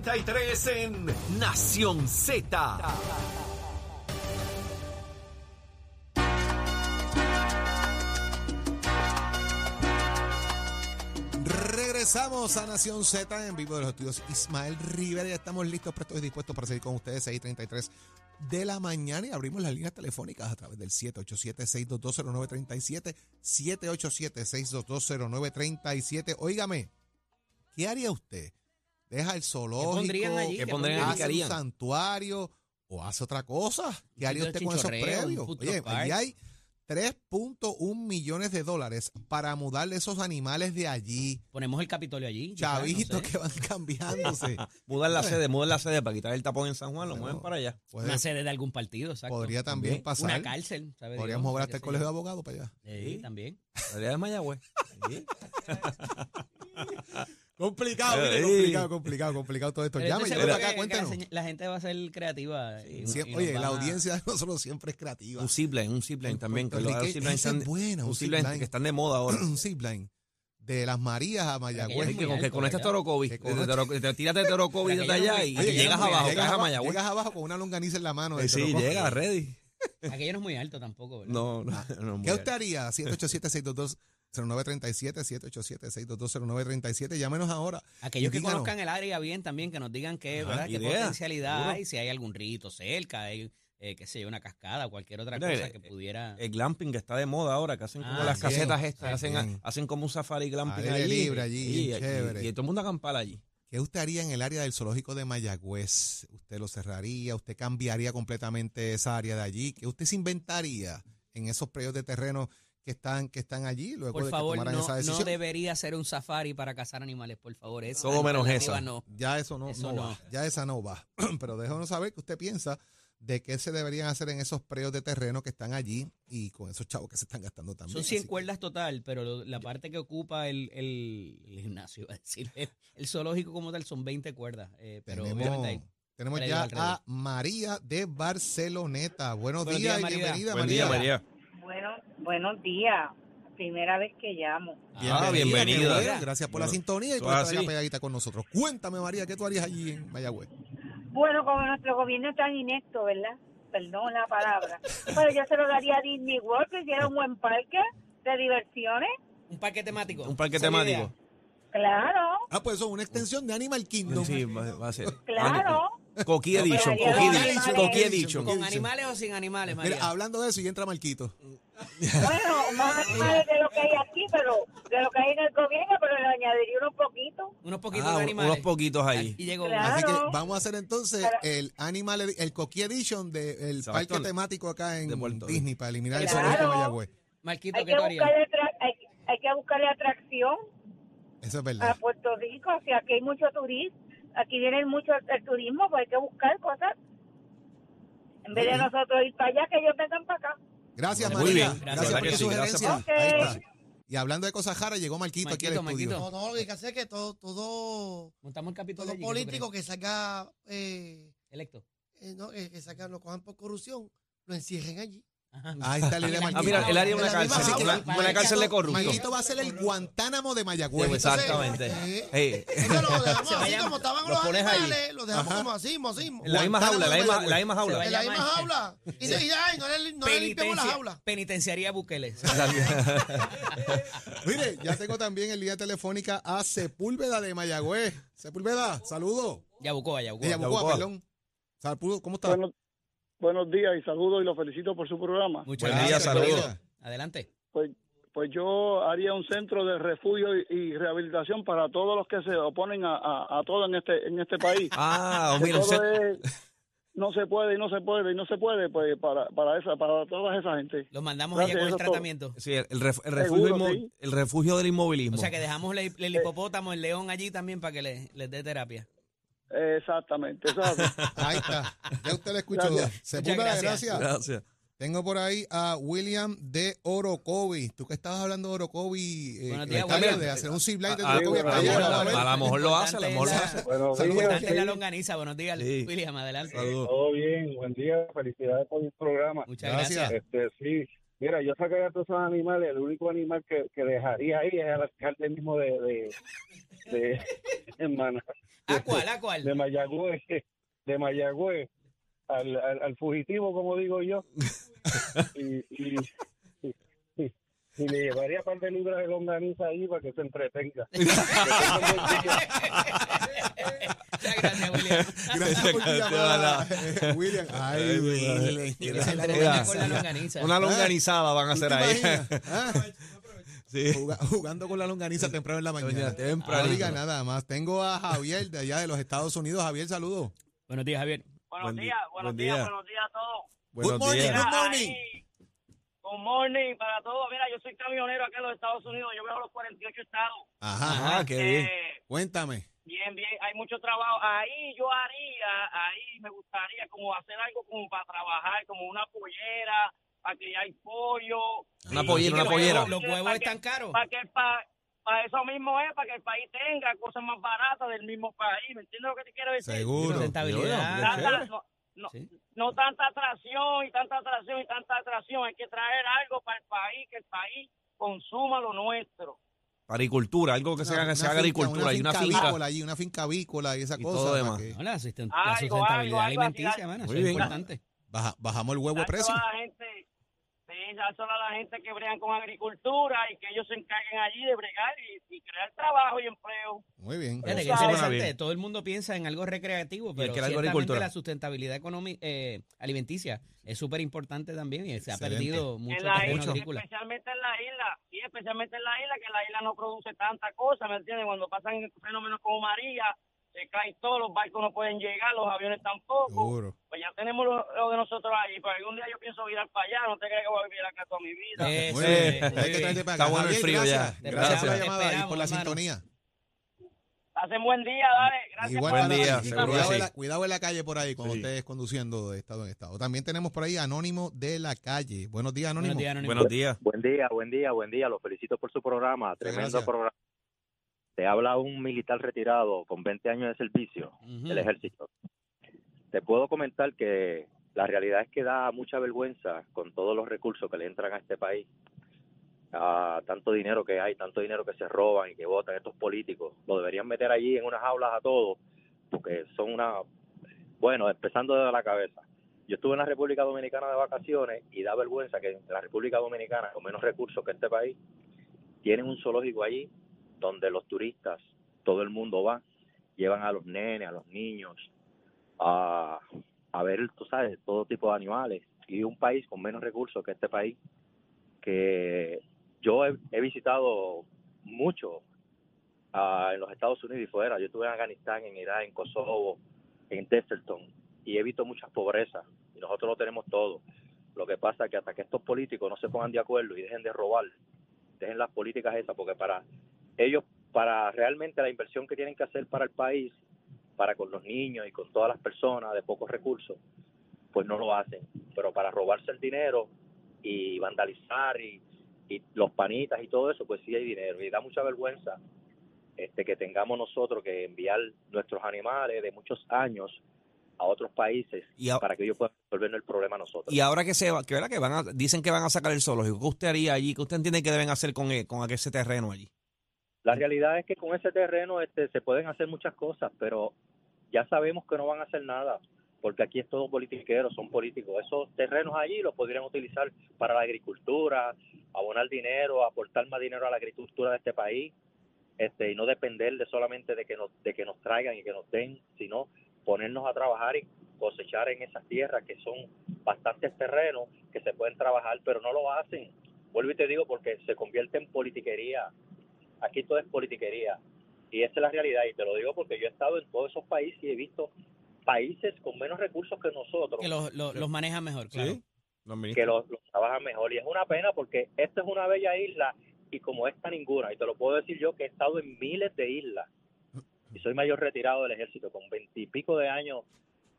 6:33 en Nación Z. Regresamos a Nación Z en vivo de los estudios Ismael Rivera. Estamos listos, prestos y dispuestos para seguir con ustedes 6:33 de la mañana y abrimos las líneas telefónicas a través del 787-6220937, 787-6220937. Óigame, ¿qué haría usted? ¿Deja el zoológico? pondrían allí? ¿Qué ¿Qué pondrían allí? ¿Hace ¿Qué un harían? santuario o hace otra cosa? ¿Qué haría usted con esos food Oye, allí hay 3.1 millones de dólares para mudarle esos animales de allí. Ponemos el Capitolio allí. ya, no Chavitos sé. que van cambiándose. Mudan la sede, mudan la sede para quitar el tapón en San Juan, lo Bueno, mueven para allá. Puede- Una sede de algún partido, exacto. podría también pasar. Una cárcel, ¿sabe Podríamos mover qué hasta el colegio de abogados para allá. Sí, también. La área de Mayagüez. Sí. Complicado, mire, mire, complicado, complicado, complicado, todo esto. Llame, acá, que- que la, gente va a ser creativa. y- Sie- y nos Oye, la audiencia de nosotros siempre es creativa. Un zipline, un zipline también. Que los es buena, un un zipline que están de moda ahora. un zipline de las Marías a Mayagüez. es que, muy con, que alto, conectas ¿verdad? Torocovi. Desde Te tírate de Torocovi desde Aquello allá y llegas abajo, caes a Mayagüez. llegas abajo con una longaniza en la mano. Eh, Sí, llega, ready. Aquello no es muy alto tampoco, ¿verdad? No, no, no. ¿Qué usted haría? 787-622-0937, 787-622-0937. Llámenos ahora. Aquellos que díganos. conozcan el área bien también, que nos digan qué, Ajá, ¿verdad? qué potencialidad hay, si hay algún rito cerca, hay, eh, qué sé yo, una cascada o cualquier otra Mira, cosa eh, que pudiera... El glamping que está de moda ahora, que hacen como Ah, las sí. casetas estas, hacen, bien. hacen como un safari glamping allí. libre allí, y, chévere. y todo el mundo acampar allí. ¿Qué usted haría en el área del zoológico de Mayagüez? ¿Usted lo cerraría? ¿Usted cambiaría completamente esa área de allí? ¿Qué usted se inventaría en esos predios de terreno que están, que están allí luego Por de que favor, tomaran no, esa no debería ser un safari para cazar animales, por favor. Esa Todo menos esa. No. Ya eso no, Eso no no. va. Ya esa no va. Pero déjanos saber qué usted piensa de qué se deberían hacer en esos predios de terreno que están allí y con esos chavos que se están gastando también. Son 100 Así que- cuerdas total, pero lo- la parte que ocupa el, el, el gimnasio, es decir, el, el zoológico como tal son 20 cuerdas. eh, pero tenemos obviamente hay- tenemos ya a María de Barceloneta. Buenos, Buenos días, días, y María. bienvenida, Buen María. día, María. Bueno, buenos días. Primera vez que llamo. Ah, bienvenida. bueno. Gracias por la sintonía y por es estar así. pegadita con nosotros. Cuéntame, María, ¿qué tú harías allí en Mayagüez? Bueno, como nuestro gobierno es tan inecto, ¿verdad? Perdón la palabra. Pero yo se lo daría a Disney World, que hiciera un buen parque de diversiones. un parque temático. Un parque la temático. idea. Claro, Ah, pues eso, una extensión de Animal Kingdom. Sí, va, va a ser. claro. Coqui haría Edition, los Coqui animales. Edition. ¿Con animales o sin animales, María? Mira, hablando de eso, y entra Marquito. Bueno, más animales de lo que hay aquí, pero de lo que hay en el gobierno, pero le añadiría unos poquitos. unos poquitos Ah, de animales. unos poquitos ahí. Y llegó Claro. Así que vamos a hacer entonces el Animal, el Coqui Edition del Exacto. parque temático acá en De Puerto Disney para eliminar el Claro. zoológico de Mayagüez. Marquito, Hay ¿qué que, tú harías? hay, hay que buscarle atracción Eso es a verdad. Puerto Rico. O sea, aquí hay mucho turismo. Aquí viene mucho el turismo, pues hay que buscar cosas. En vez de nosotros ir para allá, que ellos vengan para acá. Gracias, Muy María. bien, Gracias, verdad por tu sí, gracias sugerencia. por- Ahí está. Y hablando de cosas jaras, llegó Marquito, aquí al Marquito, estudio. Marquito. No, no, lo que hay que hacer es que todo, todo, Montamos el capítulo todo allí, ¿qué tú político que salga, eh, Electo. eh, no, eh, que saca, lo cojan por corrupción, lo encierren allí. Ahí está la idea de Ah, Marquito. Ah, mira, él haría una En la misma cárcel, jaula. una, una cárcel de corruptos. Marquito va a ser el Guantánamo de Mayagüez. Sí, Exactamente. Entonces, Ey, Entonces lo dejamos Se así como estaban los los, pones ahí. animales, lo dejamos Ajá. como así, así, mismo. en la misma jaula, en la misma, la misma Se jaula. En la misma jaula. Y dice, ay, no le, no le limpiamos la jaula. Penitenciaría Bukele. Mire, ya tengo también en línea telefónica a Sepúlveda de Mayagüez. Sepúlveda, saludo. Yabucoa, Yabucoa. Yabucoa, perdón. ¿Cómo está? Buenos, días y saludos y los felicito por su programa. Muchas Buen día, gracias. saludos. Adelante. Pues, pues yo haría un centro de refugio y, y rehabilitación para todos los que se oponen a, a, a todo en este en este país. Ah, mira, no se puede y no se puede y no se puede pues para para esa para toda esa gente. Los mandamos Gracias, allá con el todo. tratamiento. sí, el, ref- el refugio, Seguro, inmo- sí. el refugio del inmovilismo. O sea que dejamos el, el hipopótamo, el león allí también para que le- les dé terapia. Exactamente, eso es así. Ahí está. Ya usted lo escuchó. Muchas gracias. gracias. Gracias. Tengo por ahí a William de Orocovi. Tú que estabas hablando de Orocovi, eh, William. bien, de hacer un zipline de A, Orocovi a- a- lo mejor lo hace, a lo mejor lo hace. la- sí. longaniza. Buenos días, Sí. William, adelante. Saludos. Todo bien, buen día, felicidades por el programa. Muchas Gracias. gracias. Este, sí, Mira, yo sacaría a todos esos animales, el único animal que, que dejaría ahí es al alcalde mismo de, de, de, hermana, ¿A cuál? ¿A cuál? de Mayagüez, de Mayagüez, al, al, al fugitivo, como digo yo, y, y, y- le llevaría un par de libras de longaniza ahí para que se entretenga. Gracias, William. Gracias por tu Te llamada, eh, William. Ay, Ay, William. Mira, entretenga con la longaniza. Una longanizada van a ¿Tú te hacer ahí. Ah, Sí. Jugando con la longaniza temprano en la mañana. Doña, No tempranito. diga nada más. Tengo a Javier de allá de los Estados Unidos. Javier, saludos. Buenos días, Javier. Buenos Buen día, días, buenos buen días, día. buenos días a todos. Buenos Good morning, días. good Mira, morning. Good morning para todos. Mira, yo soy camionero acá en los Estados Unidos. Yo veo los 48 estados. Ajá. Ah, qué bien. Eh, Cuéntame. bien, bien. Hay mucho trabajo. Ahí yo haría, ahí me gustaría como hacer algo como para trabajar, como una pollera, para que hay pollo. Una pollera, una los pollera. huevos- Los huevos están caros. Para que para, para eso mismo es, para que el país tenga cosas más baratas del mismo país. ¿Me entiendes lo que te quiero decir? Seguro. Sustentabilidad. No, no, Sí. no tanta atracción y tanta atracción y tanta atracción. Hay que traer algo para el país, que el país consuma lo nuestro. Agricultura, algo que se haga, se haga agricultura y una finca. avícola allí, una finca avícola y esa Y cosa. todo demás. que No, la, sustentabilidad algo, algo alimenticia, así, mano, Muy eso es bien. importante. baja- bajamos el huevo de precio. La gente, sí, dárselo a la gente que bregan con agricultura y que ellos se encarguen allí de bregar y, y crear trabajo y empleo. Muy bien. Fíjate que Eso suena interesante. bien. Todo el mundo piensa en algo recreativo, pero ciertamente agricultura. la sustentabilidad económica eh, alimenticia es súper importante también y se ha perdido mucho en la terreno isla, agrícola. especialmente en la isla, sí, especialmente en la isla, que la isla no produce tanta cosa, ¿me entiendes? Cuando pasan fenómenos como María, se cae todo, los barcos no pueden llegar, los aviones tampoco. Seguro. Pues ya tenemos lo, lo de nosotros ahí, pero algún día yo pienso virar para allá, no te creas que voy a vivir acá toda mi vida. Eso Muy bien. es, Hay que traerte para Está bueno el frío ya. gracias. Te Gracias por la llamada y por la hermano. sintonía. Hacen buen día, dale. Gracias Igual por Buen la día, seguro Cuidado, sí. en la, cuidado en la calle por ahí cuando Sí. estés conduciendo de estado en estado. También tenemos por ahí Anónimo de la calle. Buenos días, Anónimo. Buenos días, Anónimo. Buenos días. Buen día, buen día, buen día. Los felicito por su programa. Tremendo gracias. programa. Te habla un militar retirado con 20 años de servicio del ejército. Te puedo comentar que la realidad es que da mucha vergüenza con todos los recursos que le entran a este país. a tanto dinero que hay, tanto dinero que se roban y que votan estos políticos. Lo deberían meter allí en unas aulas a todos, porque son una... Bueno, empezando desde la cabeza. Yo estuve en la República Dominicana de vacaciones y da vergüenza que en la República Dominicana, con menos recursos que este país, tienen un zoológico allí donde los turistas, todo el mundo va, llevan a los nenes, a los niños, a, a ver, tú sabes, todo tipo de animales. Y un país con menos recursos que este país, que yo he, visitado mucho ah, en los Estados Unidos y fuera. Yo estuve en Afganistán, en Irak, en Kosovo, en Deserton, y he visto muchas pobrezas. Y nosotros lo tenemos todo. Lo que pasa es que hasta que estos políticos no se pongan de acuerdo y dejen de robar, dejen las políticas esas, porque para ellos, para realmente la inversión que tienen que hacer para el país, para con los niños y con todas las personas de pocos recursos, pues no lo hacen. Pero para robarse el dinero y vandalizar y, y los panitas y todo eso, pues sí hay dinero. Y da mucha vergüenza este que tengamos nosotros que enviar nuestros animales de muchos años a otros países Y a- para que ellos puedan resolver el problema a nosotros. Y ahora que se va, que, ¿verdad? que van a, dicen que van a sacar el zoológico, ¿qué usted haría allí? ¿Qué usted entiende que deben hacer con, eh, con ese terreno allí? La realidad es que con ese terreno este, se pueden hacer muchas cosas, pero ya sabemos que no van a hacer nada, porque aquí es todo politiquero, son políticos. Esos terrenos allí los podrían utilizar para la agricultura, abonar dinero, aportar más dinero a la agricultura de este país, este, y no depender de solamente de que nos, de que nos traigan y que nos den, sino ponernos a trabajar y cosechar en esas tierras que son bastantes terrenos que se pueden trabajar, pero no lo hacen. Vuelvo y te digo porque se convierte en politiquería. Aquí todo es politiquería. Y esa es la realidad. Y te lo digo porque yo he estado en todos esos países y he visto países con menos recursos que nosotros Que los, los, los manejan mejor, claro. que los, los trabajan mejor. Y es una pena porque esta es una bella isla y como esta ninguna. Y te lo puedo decir yo que he estado en miles de islas. Y soy mayor retirado del ejército con veintipico de años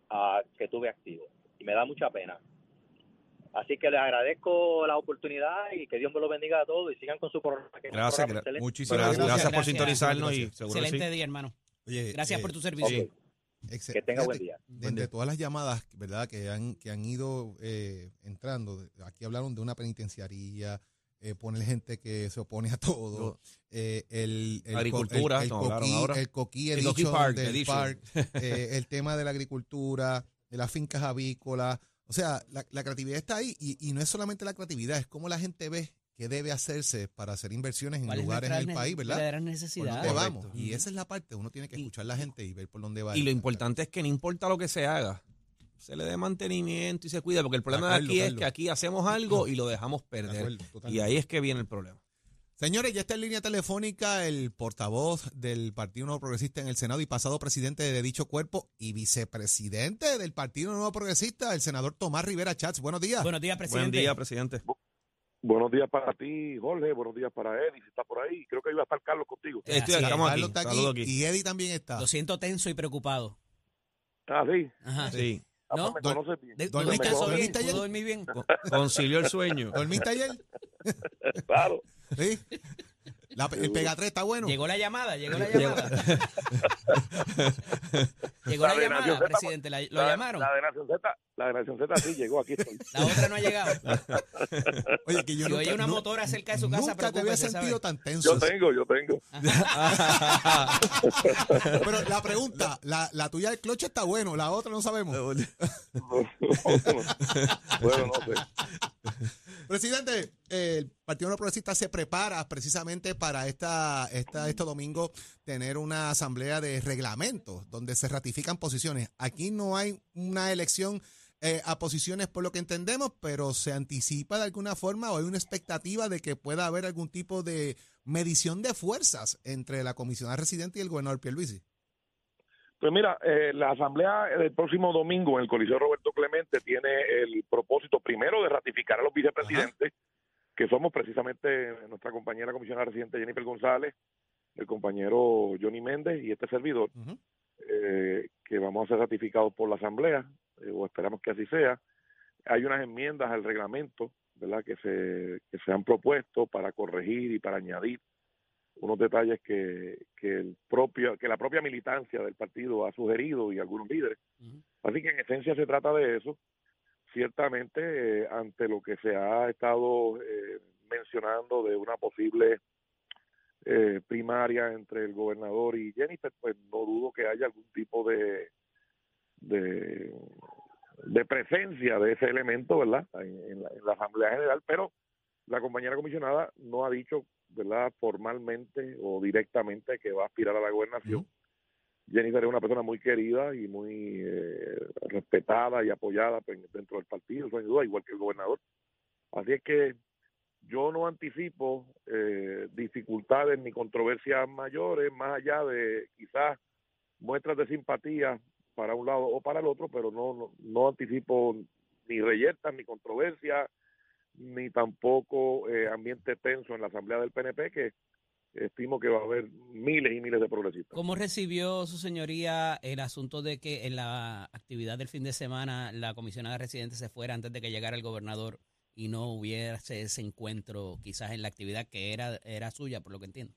ah, que tuve activo. Y me da mucha pena. Así que les agradezco la oportunidad y que Dios me lo bendiga a todos y sigan con su programa. Gracias, gra- excelente. Muchísimas Gracias, gracias. gracias por Gracias. sintonizarnos y seguro sí. Excelente día, hermano. Oye, Gracias eh, por tu servicio. Ok. Exe- Que tenga buen día. De todas las llamadas, ¿verdad?, que han, que han ido eh, entrando, aquí hablaron de una penitenciaría, eh, poner gente que se opone a todo, eh, el, el, Agricultura, el, el coquí, ahora. el coquí El edition coquí park, del park, eh, el tema de la agricultura, de las fincas avícolas, o sea, la, la creatividad está ahí y, y no es solamente la creatividad, es cómo la gente ve qué debe hacerse para hacer inversiones en ¿Cuál es lugares en el país, ¿verdad? ¿Por necesidad? dónde vamos? Correcto. Y esa es la parte, uno tiene que escuchar a la gente y ver por dónde va. Y lo importante es que no importa lo que se haga, se le dé mantenimiento y se cuida, porque el problema de, acuerdo, aquí es Carlos. que aquí hacemos algo y lo dejamos De perder. acuerdo, Y ahí es que viene el problema. Señores, ya está en línea telefónica el portavoz del Partido Nuevo Progresista en el Senado y pasado presidente de dicho cuerpo y vicepresidente del Partido Nuevo Progresista, el senador Tomás Rivera Chats. Buenos días. Buenos días, Buen presidente. día, presidente. Buenos días para ti, Jorge. Buenos días para Eddie, si está por ahí. Creo que iba a estar Carlos contigo. Eh, Estoy- aquí, Carlos está aquí, y Eddie también está. Lo siento tenso y preocupado. Ah, sí. Ajá. Sí, ¿No? pues me conoces bien. ¿De- ¿Dormiste- ¿Descansó bien? dormiste ayer? ¿Pudo dormir bien? con- concilió el sueño. ¿Dormiste ayer? Claro. Sí. La- el pegatrés está bueno. Llegó la llamada, llegó la llamada. llegó la llamada, Z, presidente. la- ¿Lo La- llamaron? La de Nación Z, la de Nación Z sí llegó, aquí estoy. La otra no ha llegado. Oye, que yo Si nunca, oye una motora cerca de su casa, nunca te había sentido tan tenso. Yo tengo, yo tengo. Pero la pregunta, la, la tuya del cloche está bueno, la otra no sabemos. bueno, no sé. Presidente, eh, el Partido No Progresista se prepara precisamente para esta, esta, este domingo tener una asamblea de reglamentos donde se ratifican posiciones. Aquí no hay una elección eh, a posiciones por lo que entendemos, pero se anticipa de alguna forma o hay una expectativa de que pueda haber algún tipo de medición de fuerzas entre la comisionada residente y el gobernador Pierluisi. Pues mira, eh, la asamblea del próximo domingo en el Coliseo Roberto Clemente tiene el propósito primero de ratificar a los vicepresidentes, que somos precisamente nuestra compañera comisionada residente Jennifer González, el compañero Johnny Méndez y este servidor, eh, que vamos a ser ratificados por la asamblea, eh, o esperamos que así sea. Hay unas enmiendas al reglamento, ¿verdad?, que se, que se han propuesto para corregir y para añadir unos detalles que, que el propio que la propia militancia del partido ha sugerido y algunos líderes. Así que en esencia se trata de eso. Ciertamente, eh, ante lo que se ha estado eh, mencionando de una posible eh, primaria entre el gobernador y Jennifer, pues no dudo que haya algún tipo de de, de presencia de ese elemento, ¿verdad? En, en la, en la Asamblea General, pero la compañera comisionada no ha dicho, ¿verdad? Formalmente o directamente que va a aspirar a la gobernación. Jennifer es una persona muy querida y muy eh, respetada y apoyada pues, dentro del partido, sin duda, igual que el gobernador. Así es que yo no anticipo eh, dificultades ni controversias mayores, más allá de quizás muestras de simpatía para un lado o para el otro, pero no, no, no anticipo ni reyertas, ni controversias, ni tampoco eh, ambiente tenso en la Asamblea del PNP, que estimo que va a haber miles y miles de progresistas. ¿Cómo recibió su señoría el asunto de que en la actividad del fin de semana la comisionada residente se fuera antes de que llegara el gobernador y no hubiese ese encuentro quizás en la actividad que era, era suya, por lo que entiendo?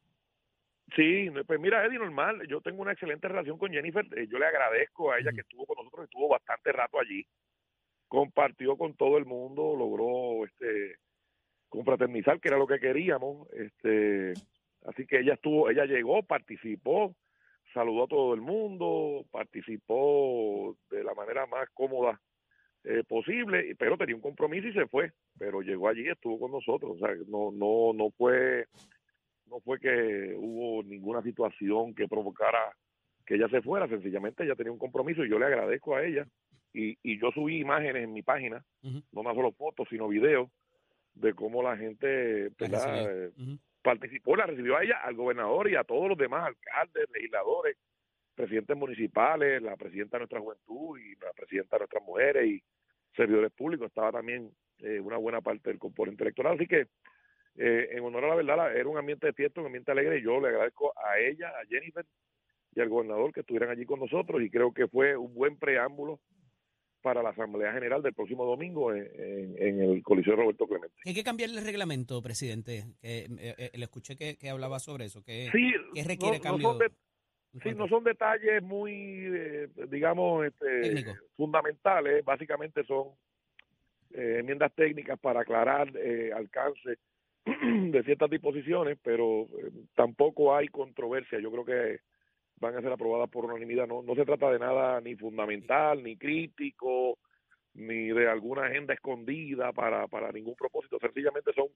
Sí, pues mira, Eddie, normal. Yo tengo una excelente relación con Jennifer. Eh, Yo le agradezco a ella que estuvo con nosotros, estuvo bastante rato allí. Compartió con todo el mundo, logró este confraternizar, que era lo que queríamos. Este, así que ella estuvo, ella llegó, participó, saludó a todo el mundo, participó de la manera más cómoda eh, posible, pero tenía un compromiso y se fue. Pero llegó allí, estuvo con nosotros. O sea, no, no, no fue no fue que hubo ninguna situación que provocara que ella se fuera, sencillamente ella tenía un compromiso y yo le agradezco a ella y, y yo subí imágenes en mi página, no más solo fotos, sino videos de cómo la gente Ujú. participó, la recibió a ella, al gobernador y a todos los demás alcaldes, legisladores, presidentes municipales, la presidenta de nuestra juventud y la presidenta de nuestras mujeres y servidores públicos, estaba también eh, una buena parte del componente electoral, así que eh, en honor a la verdad, la- era un ambiente de fiesta, un ambiente alegre, y yo le agradezco a ella, a Jennifer y al gobernador que estuvieran allí con nosotros, y creo que fue un buen preámbulo para la Asamblea General del próximo domingo en, en- en el Coliseo Roberto Clemente. ¿Hay que cambiarle el reglamento, presidente? Que, eh, eh, le escuché que, que hablaba sobre eso. Que, Sí, ¿Qué requiere no- no cambio? son de- Sí, no son detalles muy, eh, digamos, este, fundamentales. Básicamente son eh, enmiendas técnicas para aclarar eh, alcance de ciertas disposiciones, pero tampoco hay controversia. Yo creo que van a ser aprobadas por unanimidad. No, no se trata de nada ni fundamental, ni crítico, ni de alguna agenda escondida para, para ningún propósito. Sencillamente son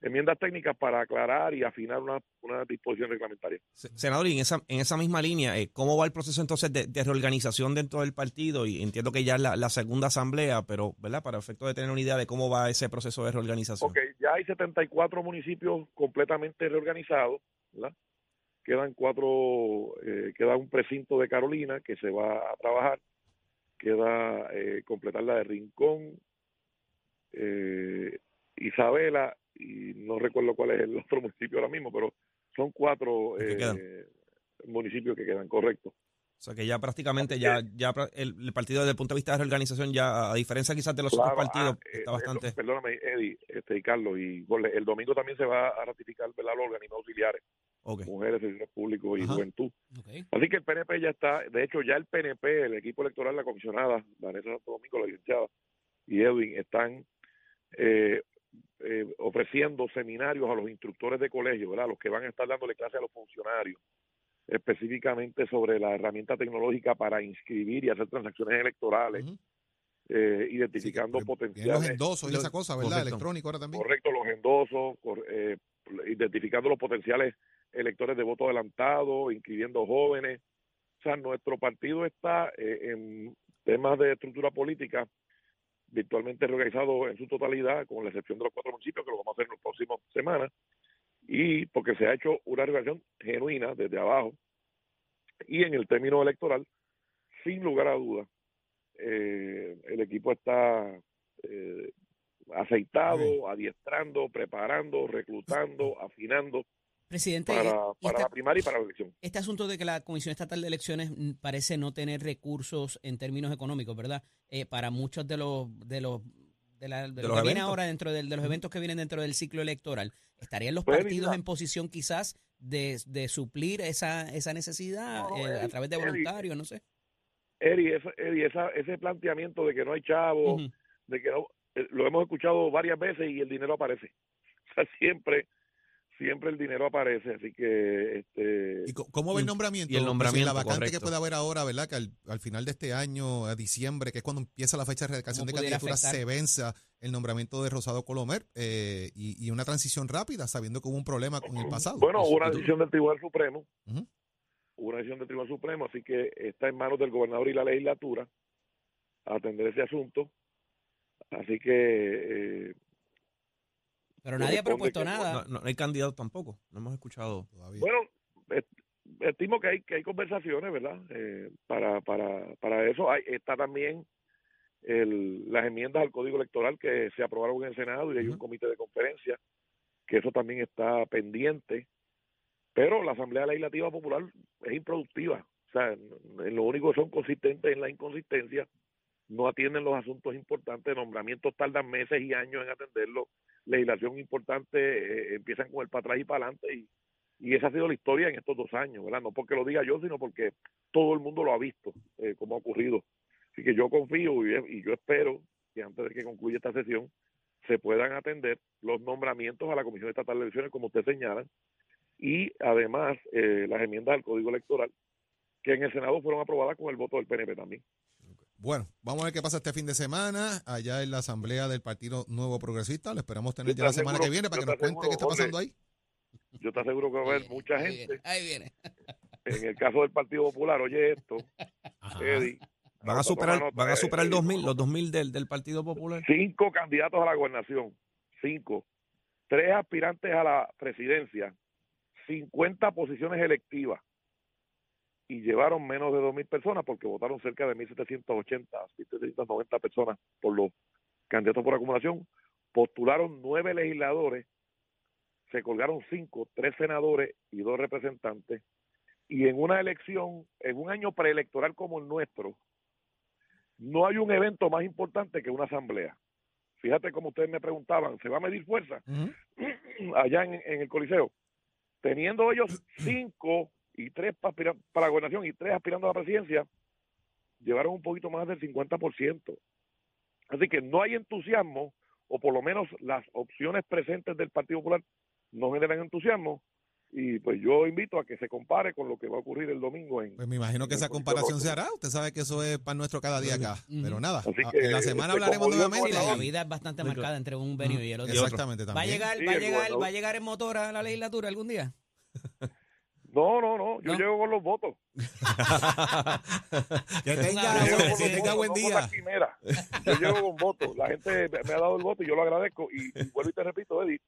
enmiendas técnicas para aclarar y afinar una, una disposición reglamentaria. Se- Senador, y en esa, en esa misma línea, eh, ¿cómo va el proceso entonces de, de reorganización dentro del partido? Y entiendo que ya es la, la segunda asamblea, pero, ¿verdad? Para efecto de tener una idea de cómo va ese proceso de reorganización. Ok, ya hay 74 municipios completamente reorganizados, ¿verdad? Quedan cuatro, eh, queda un precinto de Carolina que se va a trabajar, queda eh, completar la de Rincón, eh, Isabela, y no recuerdo cuál es el otro municipio ahora mismo, pero son cuatro Que eh, municipios que quedan, correcto. O sea que ya prácticamente ya, ya el, el partido desde el punto de vista de reorganización, ya a diferencia quizás de los Claro, otros partidos, ah, eh, está bastante... eso, perdóname, Eddie este, y Carlos, y Jorge, el domingo también se va a ratificar ¿verdad? los organismos auxiliares, Ok. mujeres, servicios públicos y Ajá. juventud. Así que el PNP ya está, de hecho ya el PNP, el equipo electoral, la comisionada, Vanessa Santo Domingo, la licenciada, y Edwin están eh, eh, ofreciendo seminarios a los instructores de colegio, ¿verdad? Los que van a estar dándole clase a los funcionarios, específicamente sobre la herramienta tecnológica para inscribir y hacer transacciones electorales, eh, identificando Sí, Tienen los potenciales endosos y esa cosa, ¿verdad? correcto. Electrónico ahora también. Correcto, los endosos, cor- eh, identificando los potenciales electores de voto adelantado, inscribiendo jóvenes. O sea, nuestro partido está eh, en temas de estructura política virtualmente reorganizado en su totalidad, con la excepción de los cuatro municipios, que lo vamos a hacer en las próximas semanas, y porque se ha hecho una reorganización genuina desde abajo, y en el término electoral, sin lugar a dudas, eh, el equipo está eh, aceitado, adiestrando, preparando, reclutando, afinando Presidente, para, para esta- la primaria y para la elección. este asunto de que la Comisión Estatal de Elecciones mm, parece no tener recursos en términos económicos, ¿verdad? Eh, para muchos de los de los de, la- de De lo los que viene eventos. ahora dentro del- de, los eventos que vienen dentro del ciclo electoral, ¿estarían los Pues, partidos en posición quizás de, de suplir esa, esa necesidad No, eh, a través de Eddie. voluntarios? No sé. Eri, ese planteamiento de que no hay chavos, Ujú. de que no, eh, lo hemos escuchado varias veces y el dinero aparece. O sea, siempre, siempre el dinero aparece, así que este ¿Y cómo ve el nombramiento? y el Pues, nombramiento, La vacante que puede haber ahora, ¿verdad? Que al, al final de este año, a diciembre, que es cuando empieza la fecha de redacción ¿Cómo de candidaturas, afectar? se venza el nombramiento de Rosado Colomer eh, y, y una transición rápida, sabiendo que hubo un problema con el pasado. Bueno, hubo una decisión del Tribunal Supremo, hubo una decisión del Tribunal Supremo, así que está en manos del gobernador y la legislatura atender ese asunto. Así que eh, Pero nadie ha propuesto nada. No, no hay candidato tampoco, no hemos escuchado. Todavía. bueno, est- estimo que hay que hay conversaciones, ¿verdad? Eh, para para para eso hay, está también el, las enmiendas al Código Electoral que se aprobaron en el Senado y hay un comité de conferencia que eso también está pendiente. Pero la Asamblea Legislativa Popular es improductiva. O sea, en- en lo único que son consistentes en la inconsistencia, no atienden los asuntos importantes, nombramientos tardan meses y años en atenderlo, legislación importante eh, empiezan con el para atrás y para adelante y, esa ha sido la historia en estos dos años, ¿verdad? No porque lo diga yo, sino porque todo el mundo lo ha visto, eh, como ha ocurrido. Así que yo confío y, y yo espero que antes de que concluya esta sesión se puedan atender los nombramientos a la Comisión Estatal de Elecciones, como usted señala, y además eh, las enmiendas al Código Electoral, que en el Senado fueron aprobadas con el voto del PNP también. Bueno, vamos a ver qué pasa este fin de semana allá en la Asamblea del Partido Nuevo Progresista. Lo esperamos tener ya la semana que viene para que nos cuente qué está pasando ahí. Yo te aseguro que va a haber Ahí mucha viene, gente. Ahí viene. En el caso del Partido Popular, oye esto, Eddie. Van a superar, anota, van a eh, superar eh, 2000, los 2000 del, del Partido Popular. Cinco candidatos a la gobernación, cinco. Tres aspirantes a la presidencia, 50 posiciones electivas. Y llevaron menos de 2.000 personas porque votaron cerca de 1.780, 1.790 personas por los candidatos por acumulación. Postularon nueve legisladores, se colgaron cinco, tres senadores y dos representantes. Y en una elección, en un año preelectoral como el nuestro, no hay un evento más importante que una asamblea. Fíjate como ustedes me preguntaban, ¿se va a medir fuerza? Allá en, en el Coliseo, teniendo ellos cinco y tres pa- aspira- para la gobernación y tres aspirando a la presidencia, llevaron un poquito más del 50%. Así que no hay entusiasmo, o por lo menos las opciones presentes del Partido Popular no generan entusiasmo. Y pues yo invito a que se compare con lo que va a ocurrir el domingo en, Pues me imagino que esa comparación se hará. Usted sabe que eso es pan nuestro cada día acá. Ujú. Pero nada, Así a- que, en la semana este, hablaremos nuevamente. La vida es bastante marcada entre un venio y el otro. Exactamente, ¿Va a también. llegar, Sí, va a llegar, gobernador. va a llegar en motor a la legislatura algún día? No, no, no, yo ¿No? llego con los votos. Que Yo tenga, llego con que los tenga votos, buen no con día. la quimera. Yo llego con votos. La gente me me ha dado el voto y yo lo agradezco. Y, y vuelvo y te repito, Eddie,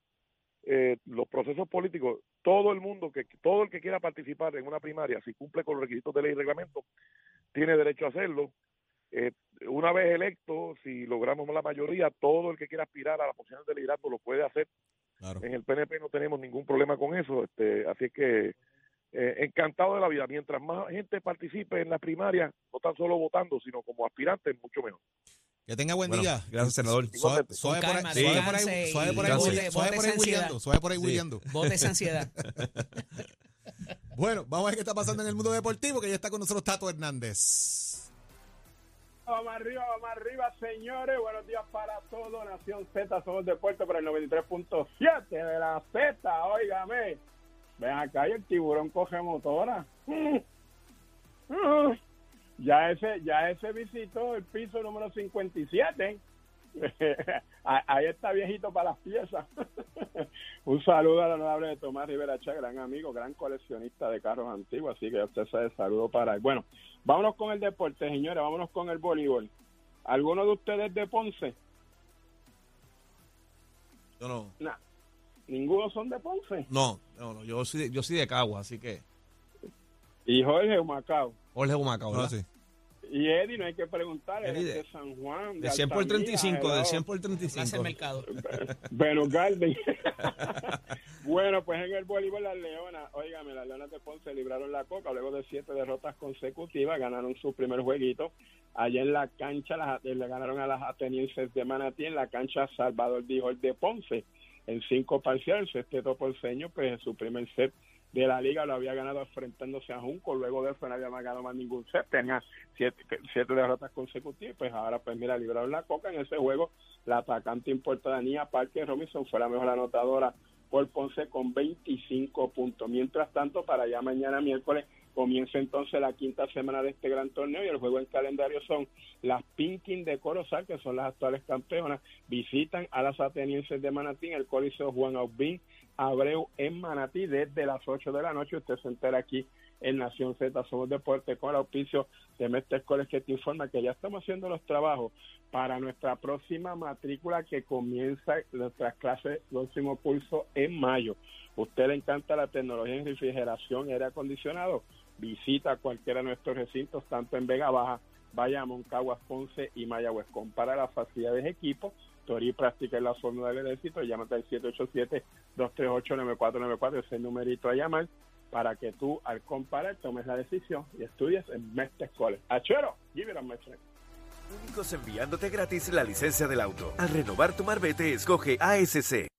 eh, los procesos políticos, todo el mundo, que todo el que quiera participar en una primaria, si cumple con los requisitos de ley y reglamento, tiene derecho a hacerlo. Eh, una vez electo, si logramos la mayoría, todo el que quiera aspirar a la posición de liderazgo lo puede hacer. Claro. En el PNP no tenemos ningún problema con eso, este, así es que eh, encantado de la vida. Mientras más gente participe en la primaria, no tan solo votando, sino como aspirantes, mucho mejor. Que tenga buen Bueno, día. gracias, senador. Suave, por ahí, suave por ahí, suave por ahí, suave por ahí. William, suave por ahí, Sí. William. Bote esa ansiedad. Bueno, vamos a ver qué está pasando en el mundo deportivo, que ya está con nosotros Tato Hernández. Vamos arriba, vamos arriba, señores. Buenos días para todo. Nación Z, somos deporte por el 93.7 de la Z. Óigame. Ven acá y el tiburón coge motora. Ya ese, ya ese visitó el piso número 57. Ah, Ahí está viejito para las piezas. Un saludo al honorable de Tomás Rivera Chá, gran amigo, gran coleccionista de carros antiguos. Así que usted sabe, saludo para él. Bueno, vámonos con el deporte, señores. Vámonos con el voleibol. ¿Alguno de ustedes de Ponce? Yo no, Nah, ninguno son de Ponce. no, no, no, yo soy de, yo soy de Cagua, así que Y Jorge Humacao. Jorge Humacao, No, ¿verdad? sí. Y Eddie, no hay que preguntar, es de- de San Juan. De 100 por Altamira, 35, de helado. 100 por Hace el 35. mercado. Bueno, Garden. bueno, pues en el voleibol las Leonas, óigame, las Leonas de Ponce libraron la coca luego de siete derrotas consecutivas, ganaron su primer jueguito. Allá en la cancha las- le ganaron a las atenienses de Manatí en la cancha Salvador Dijo de Ponce en cinco parciales. Sexteto porceño, pues su primer set de la liga lo había ganado enfrentándose a Junco, luego de eso no había ganado más ningún set, tenía siete, siete derrotas consecutivas, pues ahora pues mira, libraron la coca en ese juego, la atacante importanía Parker Robinson fue la mejor anotadora por Ponce con 25 puntos. Mientras tanto, para ya mañana miércoles comienza entonces la quinta semana de este gran torneo y el juego en calendario son las Pinkin de Corozal, que son las actuales campeonas, visitan a las atenienses de Manatí en el Coliseo Juan Aubín Abreu en Manatí desde las 8 de la noche. Usted se entera aquí en Nación Z, somos deporte con el auspicio de Mestre College que te informa que ya estamos haciendo los trabajos para nuestra próxima matrícula que comienza nuestras clases, próximo curso en mayo. Usted le encanta la tecnología en refrigeración y aire acondicionado, visita cualquiera de nuestros recintos, tanto en Vega Baja, Bayamón, Caguas, Ponce y Mayagüez. Compara las facilidades de equipo, Tori práctica en la fórmula del éxito, llámate al 787-238-9494, ese numerito a llamar para que tú al comparar tomes la decisión y estudies en Mestre College. Achero, give a Mestre. Únicos enviándote gratis la licencia del auto. Al renovar tu marbete, escoge ASC.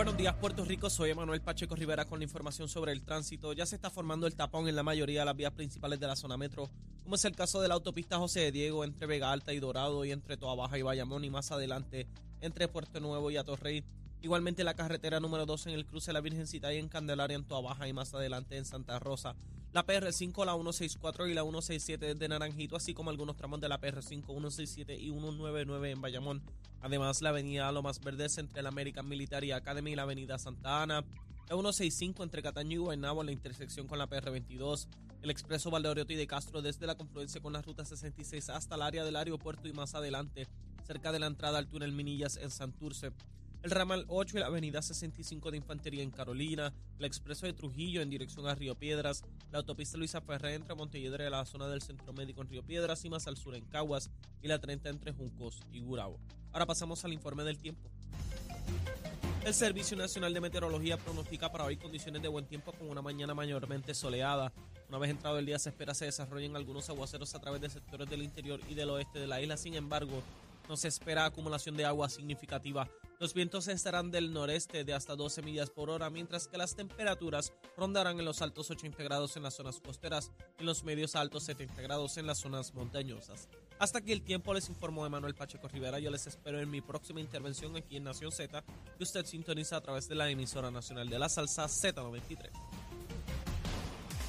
Buenos días, Puerto Rico. Soy Emanuel Pacheco Rivera con la información sobre el tránsito. Ya se está formando el tapón en la mayoría de las vías principales de la zona metro, como es el caso de la autopista José de Diego entre Vega Alta y Dorado y entre Toa Baja y Bayamón y más adelante entre Puerto Nuevo y Atorrey. Igualmente la carretera número 2 en el cruce de la Virgencita y en Candelaria en Toa Baja y más adelante en Santa Rosa. La PR5, la 164 y la 167 desde Naranjito, así como algunos tramos de la PR5, 167 y 199 en Bayamón. Además, la avenida Lomas Verdes entre la American Military Academy y la avenida Santa Ana. La 165 entre Cataño y Guaynabo en la intersección con la PR22. El expreso Valdeoriotti de Castro desde la confluencia con la ruta 66 hasta el área del aeropuerto y más adelante, cerca de la entrada al túnel Minillas en Santurce el ramal 8 y la avenida 65 de Infantería en Carolina, el expreso de Trujillo en dirección a Río Piedras, la autopista Luisa Ferré entre Montelledre y la zona del Centro Médico en Río Piedras y más al sur en Caguas y la 30 entre Juncos y Gurabo. Ahora pasamos al informe del tiempo. El Servicio Nacional de Meteorología pronostica para hoy condiciones de buen tiempo con una mañana mayormente soleada. Una vez entrado el día se espera se desarrollen algunos aguaceros a través de sectores del interior y del oeste de la isla. Sin embargo, No se espera acumulación de agua significativa. Los vientos estarán del noreste de hasta 12 millas por hora, mientras que las temperaturas rondarán en los altos 80 grados en las zonas costeras y en los medios altos 70 grados en las zonas montañosas. Hasta aquí el tiempo les informó Emanuel Pacheco Rivera. Yo les espero en mi próxima intervención aquí en Nación Z, que usted sintoniza a través de la emisora nacional de la salsa Z93.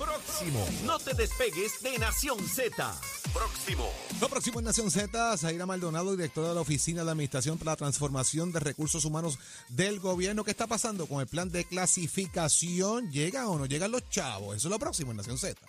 Próximo. No te despegues de Nación Z. Próximo. Lo próximo en Nación Z, Zaira Maldonado, directora de la Oficina de Administración para la Transformación de Recursos Humanos del Gobierno. ¿Qué está pasando con el plan de clasificación? ¿Llegan o no llegan los chavos? Eso es lo próximo en Nación Z.